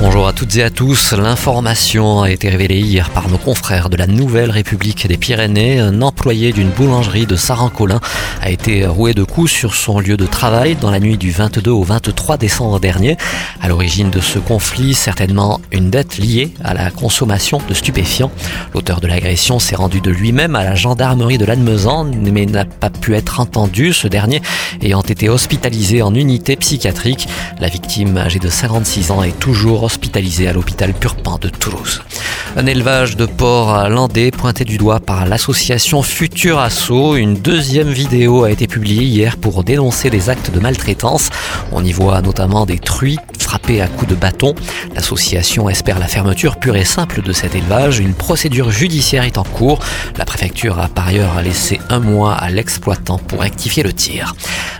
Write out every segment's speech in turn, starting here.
Bonjour à toutes et à tous. L'information a été révélée hier par nos confrères de la Nouvelle République des Pyrénées. Un employé d'une boulangerie de Sarancolin a été roué de coups sur son lieu de travail dans la nuit du 22 au 23 décembre dernier. À l'origine de ce conflit, certainement une dette liée à la consommation de stupéfiants. L'auteur de l'agression s'est rendu de lui-même à la gendarmerie de Lannemezan, mais n'a pas pu être entendu, ce dernier ayant été hospitalisé en unité psychiatrique. La victime, âgée de 56 ans, est toujours hospitalisé à l'hôpital Purpan de Toulouse. Un élevage de porcs à Landais pointé du doigt par l'association Futur Assaut. Une deuxième vidéo a été publiée hier pour dénoncer les actes de maltraitance. On y voit notamment des truies frappées à coups de bâton. L'association espère la fermeture pure et simple de cet élevage. Une procédure judiciaire est en cours. La préfecture a par ailleurs laissé un mois à l'exploitant pour rectifier le tir.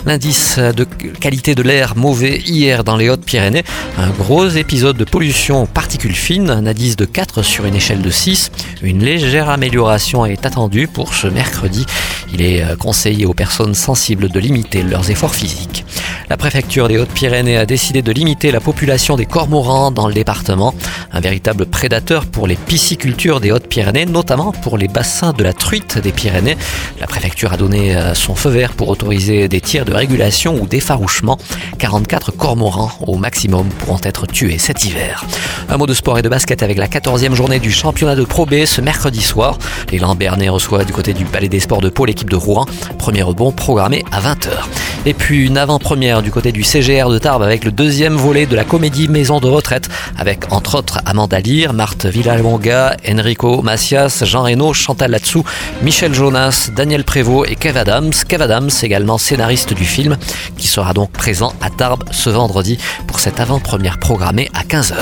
L'indice de qualité de l'air mauvais hier dans les Hautes-Pyrénées. Un gros épisode de pollution aux particules fines, un indice de 4 sur une échelle de 6. Une légère amélioration est attendue pour ce mercredi. Il est euh, conseillé aux personnes sensibles de limiter leurs efforts physiques. La préfecture des Hautes-Pyrénées a décidé de limiter la population des cormorans dans le département, un véritable prédateur pour les piscicultures des Hautes-Pyrénées, notamment pour les bassins de la truite des Pyrénées. La préfecture a donné euh, son feu vert pour autoriser des tirs de régulation ou d'effarouchement. 44 cormorans au maximum pourront être tués cet hiver. Un mot de sport et de basket avec la 14e journée du championnat de Pro B ce mercredi soir. Les Lambernais reçoivent du côté du Palais des Sports de Pau l'équipe de Rouen. Premier rebond programmé à 20h. Et puis une avant-première du côté du CGR de Tarbes avec le deuxième volet de la comédie Maison de retraite avec entre autres Amanda Lear, Marthe Villalonga, Enrico Macias, Jean Reno, Chantal Latsou, Michel Jonas, Daniel Prévost et Kev Adams. Kev Adams, également scénariste du film, qui sera donc présent à Tarbes ce vendredi pour cette avant-première programmée à 15h.